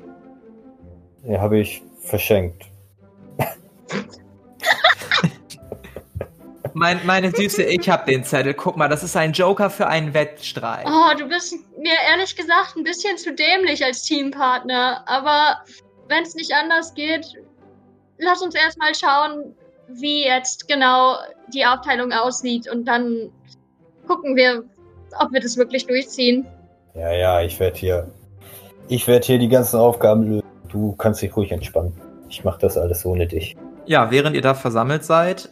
Den habe ich verschenkt. Mein, meine Süße, ich hab den Zettel. Guck mal, das ist ein Joker für einen Wettstreit. Oh, du bist mir ehrlich gesagt ein bisschen zu dämlich als Teampartner. Aber wenn es nicht anders geht, lass uns erstmal schauen, wie jetzt genau die Aufteilung aussieht. Und dann gucken wir, ob wir das wirklich durchziehen. Ja, ja, ich werde hier. Ich werde hier die ganzen Aufgaben lösen. Du kannst dich ruhig entspannen. Ich mache das alles ohne dich. Ja, während ihr da versammelt seid,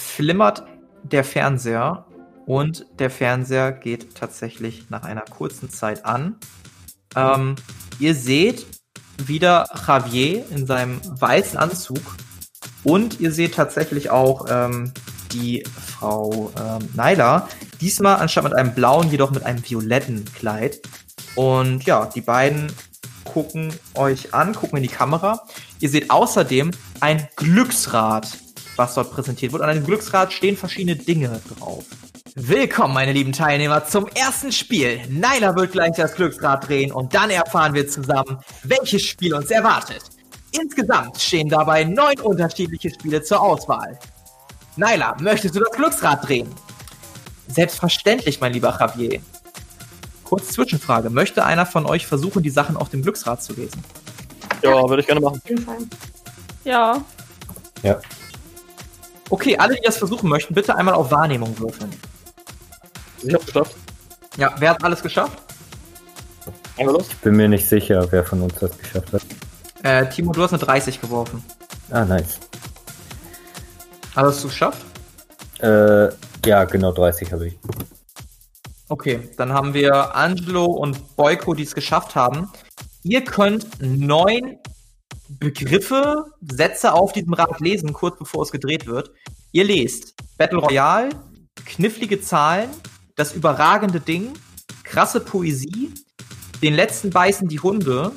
flimmert der Fernseher und der Fernseher geht tatsächlich nach einer kurzen Zeit an. Ähm, ihr seht wieder Javier in seinem weißen Anzug und ihr seht tatsächlich auch ähm, die Frau ähm, Nyla, diesmal anstatt mit einem blauen, jedoch mit einem violetten Kleid. Und ja, die beiden gucken euch an, gucken in die Kamera. Ihr seht außerdem ein Glücksrad, was dort präsentiert wird. An einem Glücksrad stehen verschiedene Dinge drauf. Willkommen, meine lieben Teilnehmer, zum ersten Spiel. Nyla wird gleich das Glücksrad drehen und dann erfahren wir zusammen, welches Spiel uns erwartet. Insgesamt stehen dabei neun unterschiedliche Spiele zur Auswahl. Nyla, möchtest du das Glücksrad drehen? Selbstverständlich, mein lieber Javier. Kurz Zwischenfrage. Möchte einer von euch versuchen, die Sachen auf dem Glücksrad zu lesen? Ja, würde ich gerne machen. Auf jeden Fall. Ja. Okay, alle, die das versuchen möchten, bitte einmal auf Wahrnehmung würfeln. Ich hab's geschafft. Ja, wer hat alles geschafft? Los. Bin mir nicht sicher, wer von uns das geschafft hat. Äh, Timo, du hast eine 30 geworfen. Ah, nice. Hast du es geschafft? Äh, ja, genau 30 habe ich. Okay, dann haben wir Angelo und Boyko, die es geschafft haben. Ihr könnt neun Begriffe, Sätze auf diesem Rad lesen, kurz bevor es gedreht wird. Ihr lest Battle Royale, knifflige Zahlen, das überragende Ding, krasse Poesie, den letzten beißen die Hunde,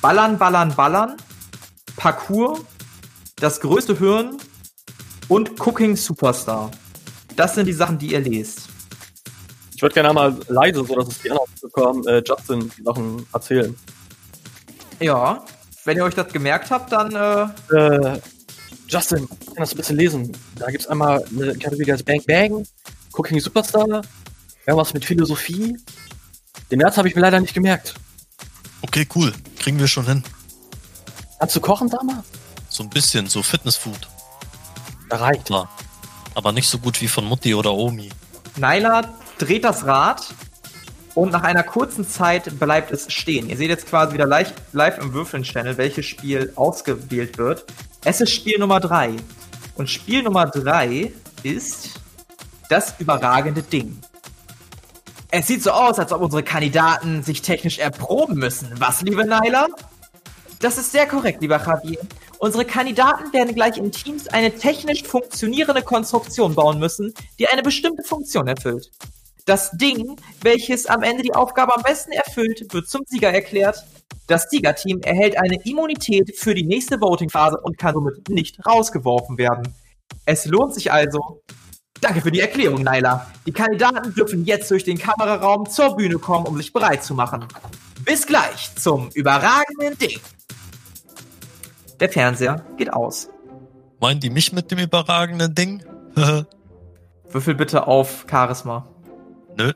ballern, ballern, ballern, Parcours, das größte Hirn und Cooking Superstar. Das sind die Sachen, die ihr lest. Ich würde gerne einmal leise, so dass es die anderen bekommen, äh, Justin die Sachen erzählen. Ja, wenn ihr euch das gemerkt habt, dann äh, Äh, Justin, kannst du ein bisschen lesen? Da gibt's einmal eine Kategorie, die heißt Bang Bang, Cooking Superstar, irgendwas mit Philosophie. Den März habe ich mir leider nicht gemerkt. Okay, cool. Kriegen wir schon hin. Kannst du kochen, Dama? So ein bisschen, so Fitnessfood. Da reicht. Klar. Aber nicht so gut wie von Mutti oder Omi. Nyla dreht das Rad und nach einer kurzen Zeit bleibt es stehen. Ihr seht jetzt quasi wieder live, im Würfeln-Channel, welches Spiel ausgewählt wird. Es ist Spiel Nummer 3. Und Spiel Nummer 3 ist das überragende Ding. Es sieht so aus, als ob unsere Kandidaten sich technisch erproben müssen. Was, liebe Nyla? Das ist sehr korrekt, lieber Javier. Unsere Kandidaten werden gleich in Teams eine technisch funktionierende Konstruktion bauen müssen, die eine bestimmte Funktion erfüllt. Das Ding, welches am Ende die Aufgabe am besten erfüllt, wird zum Sieger erklärt. Das Siegerteam erhält eine Immunität für die nächste Voting-Phase und kann somit nicht rausgeworfen werden. Es lohnt sich also. Danke für die Erklärung, Nyla. Die Kandidaten dürfen jetzt durch den Kameraraum zur Bühne kommen, um sich bereit zu machen. Bis gleich zum überragenden Ding. Der Fernseher geht aus. Meinen die mich mit dem überragenden Ding? <laughs> Würfel bitte auf Charisma. Nö.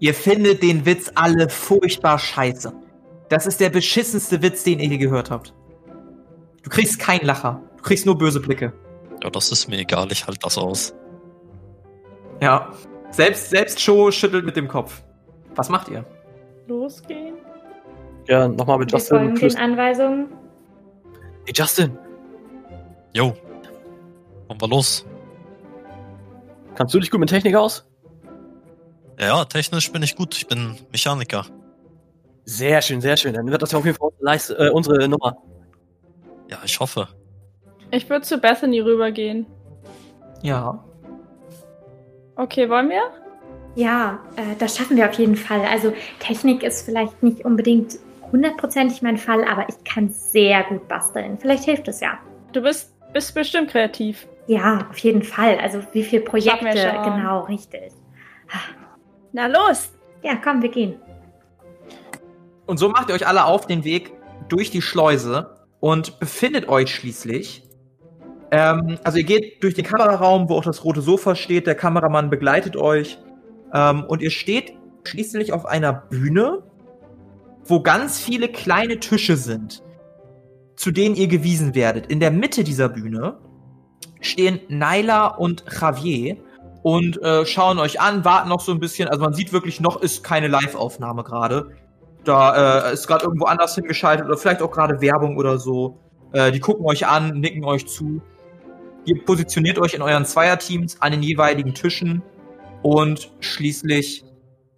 Ihr findet den Witz alle furchtbar scheiße. Das ist der beschissenste Witz, den ihr je gehört habt. Du kriegst keinen Lacher. Du kriegst nur böse Blicke. Ja, das ist mir egal, ich halte das aus. Ja. Selbst, selbst Joe schüttelt mit dem Kopf. Was macht ihr? Losgehen. Ja, nochmal mit Wir Justin. folgen den. Anweisungen. Hey Justin, Jo. Kommen wir los. kannst du dich gut mit Technik aus? Ja, technisch bin ich gut. Ich bin Mechaniker. Sehr schön, sehr schön. Dann wird das ja auf jeden Fall unsere äh, unsere Nummer. Ja, ich hoffe. Ich würde zu Bethany rübergehen. Ja. Okay, wollen wir? Ja, äh, das schaffen wir auf jeden Fall. Also Technik ist vielleicht nicht unbedingt hundertprozentig mein Fall, aber ich kann sehr gut basteln. Vielleicht hilft es ja. Du bist, bist bestimmt kreativ. Ja, auf jeden Fall. Also wie viele Projekte, genau, richtig. Na los! Ja, komm, wir gehen. Und so macht ihr euch alle auf den Weg durch die Schleuse und befindet euch schließlich. Ähm, also ihr geht durch den Kameraraum, wo auch das rote Sofa steht. Der Kameramann begleitet euch. Ähm, und ihr steht schließlich auf einer Bühne, wo ganz viele kleine Tische sind, zu denen ihr gewiesen werdet. In der Mitte dieser Bühne stehen Naila und Javier und äh, schauen euch an, warten noch so ein bisschen. Also man sieht wirklich, noch ist keine Live-Aufnahme gerade. Da äh, ist gerade irgendwo anders hingeschaltet oder vielleicht auch gerade Werbung oder so. Äh, die gucken euch an, nicken euch zu. Ihr positioniert euch in euren Zweierteams an den jeweiligen Tischen und schließlich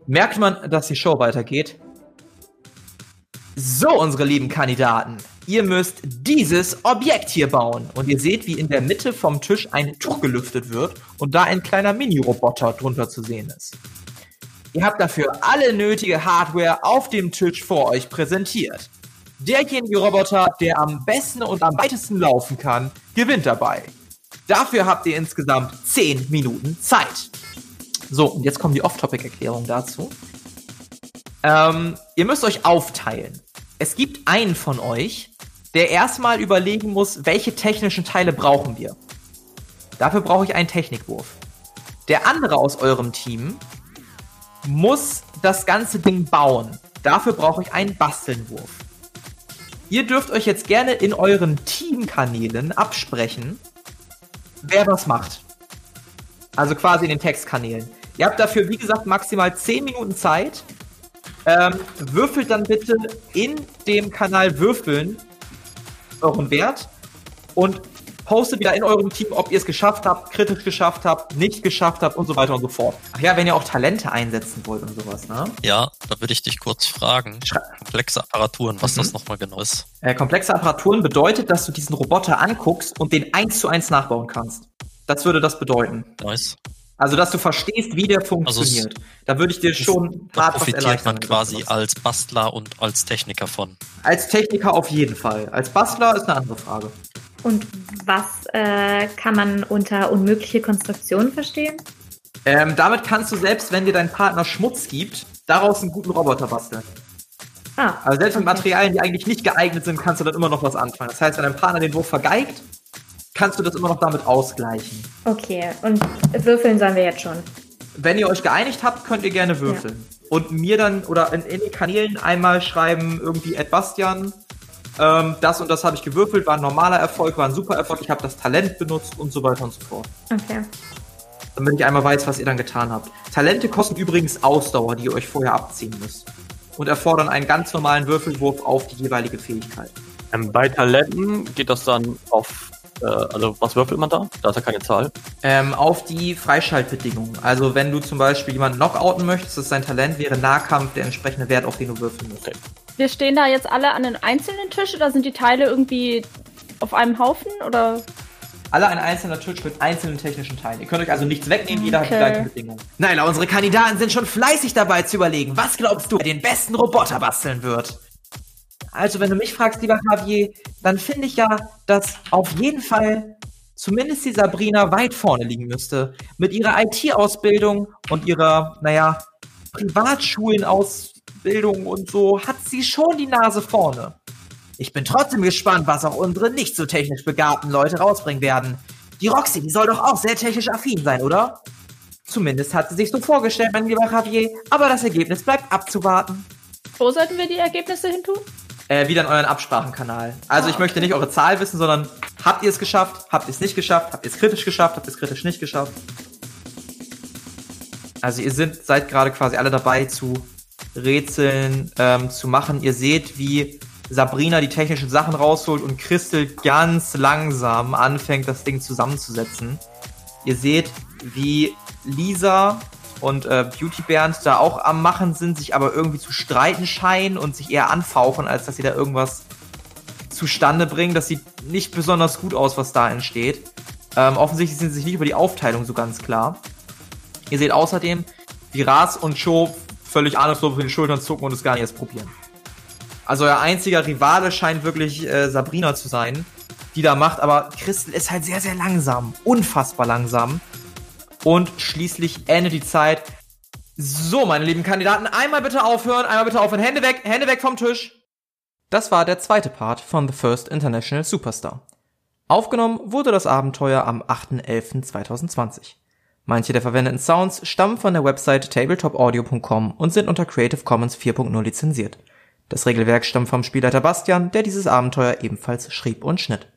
merkt man, dass die Show weitergeht. So, unsere lieben Kandidaten, ihr müsst dieses Objekt hier bauen. Und ihr seht, wie in der Mitte vom Tisch ein Tuch gelüftet wird und da ein kleiner Mini-Roboter drunter zu sehen ist. Ihr habt dafür alle nötige Hardware auf dem Tisch vor euch präsentiert. Derjenige Roboter, der am besten und am weitesten laufen kann, gewinnt dabei. Dafür habt ihr insgesamt 10 Minuten Zeit. So, und jetzt kommen die Off-Topic-Erklärungen dazu. Ähm, ihr müsst euch aufteilen. Es gibt einen von euch, der erstmal überlegen muss, welche technischen Teile brauchen wir. Dafür brauche ich einen Technikwurf. Der andere aus eurem Team muss das ganze Ding bauen. Dafür brauche ich einen Bastelnwurf. Ihr dürft euch jetzt gerne in euren Teamkanälen absprechen, wer was macht. Also quasi in den Textkanälen. Ihr habt dafür, wie gesagt, maximal 10 Minuten Zeit. Ähm, würfelt dann bitte in dem Kanal Würfeln euren Wert und postet wieder in eurem Team, ob ihr es geschafft habt, kritisch geschafft habt, nicht geschafft habt und so weiter und so fort. Ach ja, wenn ihr auch Talente einsetzen wollt und sowas, ne? Ja, da würde ich dich kurz fragen. Komplexe Apparaturen, was Mhm. das nochmal genau ist. Äh, komplexe Apparaturen bedeutet, dass du diesen Roboter anguckst und den eins zu eins nachbauen kannst. Das würde das bedeuten. Nice. Also, dass du verstehst, wie der funktioniert. da würde ich dir schon Da hart was profitiert erleichtern. man quasi als Bastler und als Techniker von. Als Techniker auf jeden Fall. Als Bastler ist eine andere Frage. Und was äh, kann man unter unmögliche Konstruktionen verstehen? Ähm, damit kannst du selbst, wenn dir dein Partner Schmutz gibt, daraus einen guten Roboter basteln. Ah, Also selbst mit okay. Materialien, die eigentlich nicht geeignet sind, kannst du dann immer noch was anfangen. Das heißt, wenn dein Partner den Wurf vergeigt, kannst du das immer noch damit ausgleichen. Okay, und würfeln sollen wir jetzt schon. Wenn ihr euch geeinigt habt, könnt ihr gerne würfeln. Und mir dann oder in, in den Kanälen einmal schreiben, irgendwie Ed Bastian, ähm, das und das habe ich gewürfelt, war ein normaler Erfolg, war ein super Erfolg, ich habe das Talent benutzt und so weiter und so fort. Okay. Damit ich einmal weiß, was ihr dann getan habt. Talente kosten übrigens Ausdauer, die ihr euch vorher abziehen müsst. Und erfordern einen ganz normalen Würfelwurf auf die jeweilige Fähigkeit. Ähm, bei Talenten geht das dann auf, äh, also was würfelt man da? Da ist ja keine Zahl. Ähm, auf die Freischaltbedingungen. Also wenn du zum Beispiel jemanden knockouten möchtest, das sein Talent wäre Nahkampf der entsprechende Wert, auf den du würfeln musst. Wir stehen da jetzt alle an den einzelnen Tisch oder sind die Teile irgendwie auf einem Haufen oder? Alle ein einzelner Tisch mit einzelnen technischen Teilen. Ihr könnt euch also nichts wegnehmen, jeder hat die Okay. gleichen Bedingungen. Naila, unsere Kandidaten sind schon fleißig dabei zu überlegen, was glaubst du, wer den besten Roboter basteln wird? Also, wenn du mich fragst, lieber Javier, dann finde ich ja, dass auf jeden Fall zumindest die Sabrina weit vorne liegen müsste. Mit ihrer IT-Ausbildung und ihrer, naja, Privatschulenausbildung und so hat sie schon die Nase vorne. Ich bin trotzdem gespannt, was auch unsere nicht so technisch begabten Leute rausbringen werden. Die Roxy, die soll doch auch sehr technisch affin sein, oder? Zumindest hat sie sich so vorgestellt, mein lieber Javier, aber das Ergebnis bleibt abzuwarten. Wo sollten wir die Ergebnisse hin tun? Äh, wieder in euren Absprachenkanal. Also ich möchte nicht eure Zahl wissen, sondern habt ihr es geschafft? Habt ihr es nicht geschafft? Habt ihr es kritisch geschafft? Habt ihr es kritisch nicht geschafft? Also ihr sind, seid gerade quasi alle dabei zu Rätseln ähm, zu machen. Ihr seht, wie Sabrina die technischen Sachen rausholt und Christel ganz langsam anfängt, das Ding zusammenzusetzen. Ihr seht, wie Lisa und äh, Beauty Bernd da auch am Machen sind, sich aber irgendwie zu streiten scheinen und sich eher anfauchen, als dass sie da irgendwas zustande bringen. Das sieht nicht besonders gut aus, was da entsteht. Ähm, offensichtlich sind sie sich nicht über die Aufteilung so ganz klar. Ihr seht außerdem, wie Ras und Cho völlig ahnungslos über die Schultern zucken und es gar nicht erst probieren. Also euer einziger Rivale scheint wirklich äh, Sabrina zu sein, die da macht, aber Christel ist halt sehr, sehr langsam. Unfassbar langsam. Und schließlich endet die Zeit. So, meine lieben Kandidaten, einmal bitte aufhören, einmal bitte aufhören. Hände weg, Hände weg vom Tisch. Das war der zweite Part von The First International Superstar. Aufgenommen wurde das Abenteuer am 8.11.2020. Manche der verwendeten Sounds stammen von der Website tabletopaudio.com und sind unter Creative Commons 4.0 lizenziert. Das Regelwerk stammt vom Spielleiter Bastian, der dieses Abenteuer ebenfalls schrieb und schnitt.